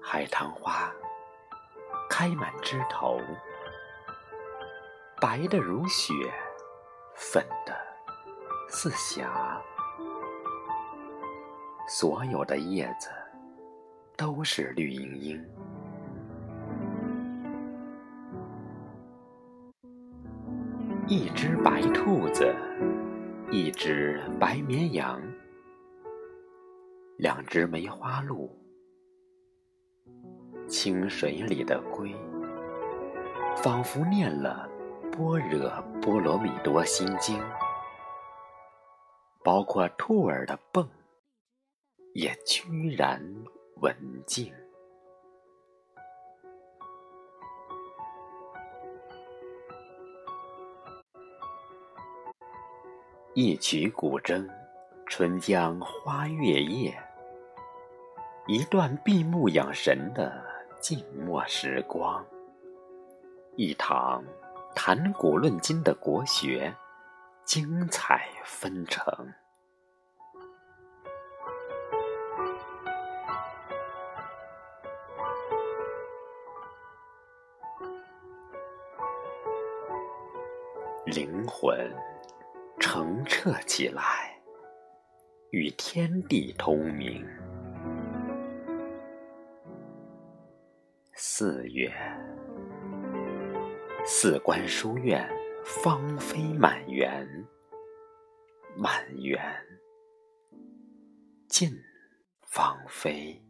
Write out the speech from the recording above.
海棠花开满枝头，白的如雪，粉的似霞。所有的叶子都是绿茵茵。一只白兔子，一只白绵羊，两只梅花鹿。清水里的龟，仿佛念了《般若波罗蜜多心经》，包括兔儿的蹦，也居然文静。一曲古筝，春江花月夜，一段闭目养神的。静默时光，一堂谈古论今的国学，精彩纷呈。灵魂澄澈起来，与天地通明。四月，四关书院芳菲满园，满园尽芳菲。